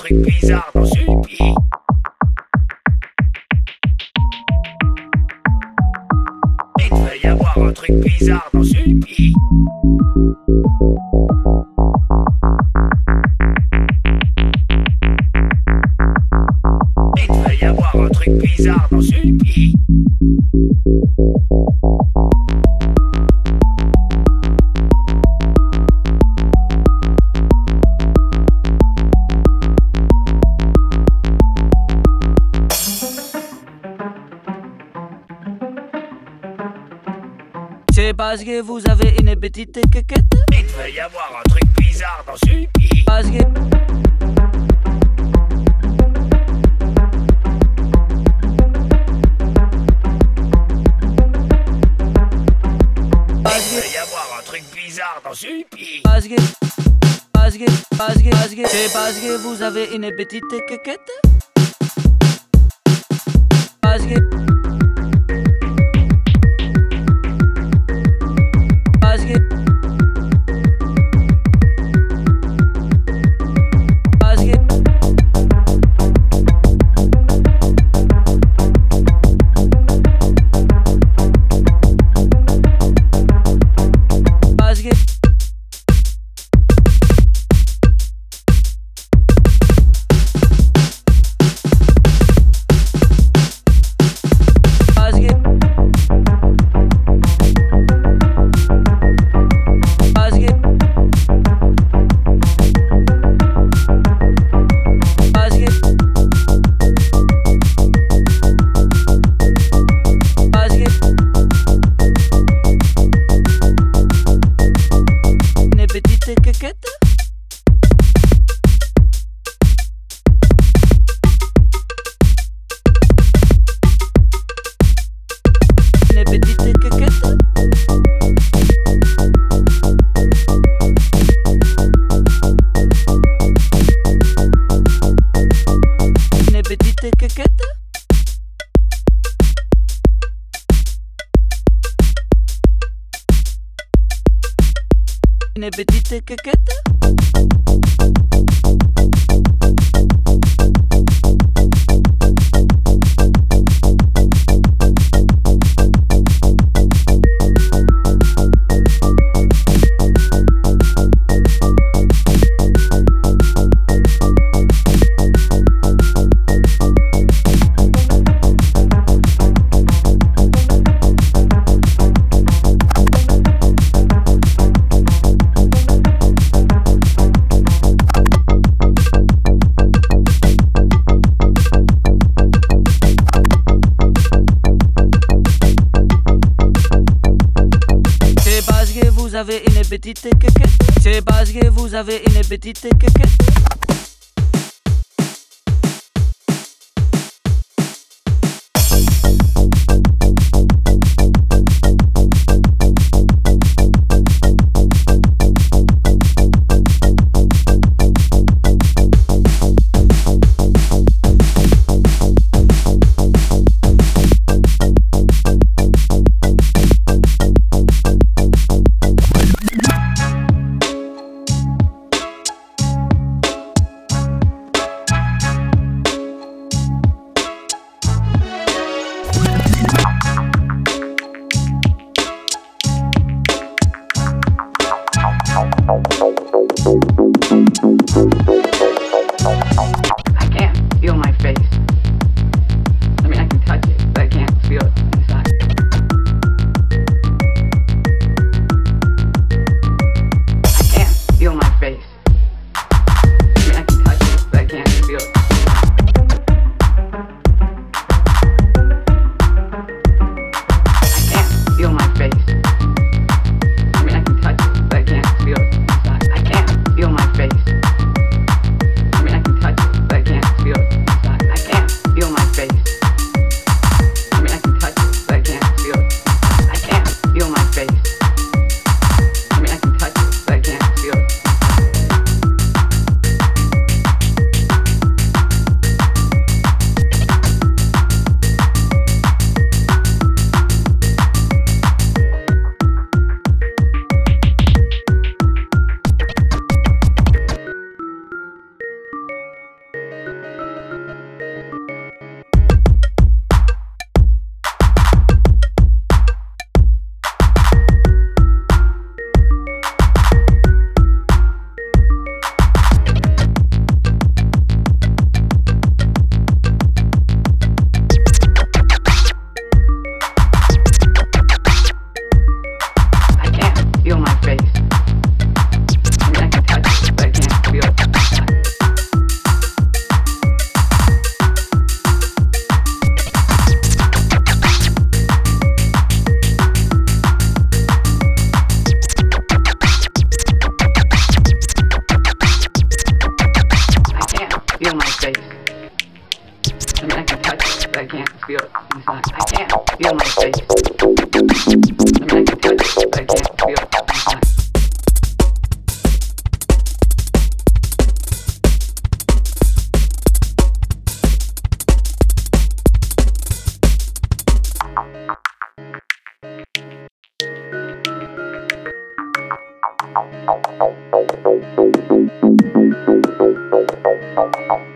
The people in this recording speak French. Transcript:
truc bizarre dans ce pays. Il devait y avoir un truc bizarre dans ce pays. Il devait y avoir un truc bizarre dans ce pays. Parce que vous avez une petite quéquette. Il devait y avoir un truc bizarre dans ce pays. Parce que. Il devait y avoir un truc bizarre dans ce pays. Parce que. Parce que. Parce que. Parce que. C'est parce que vous avez une petite. Parce que. ne petite coquette avait une petite queue. You're my Thank you.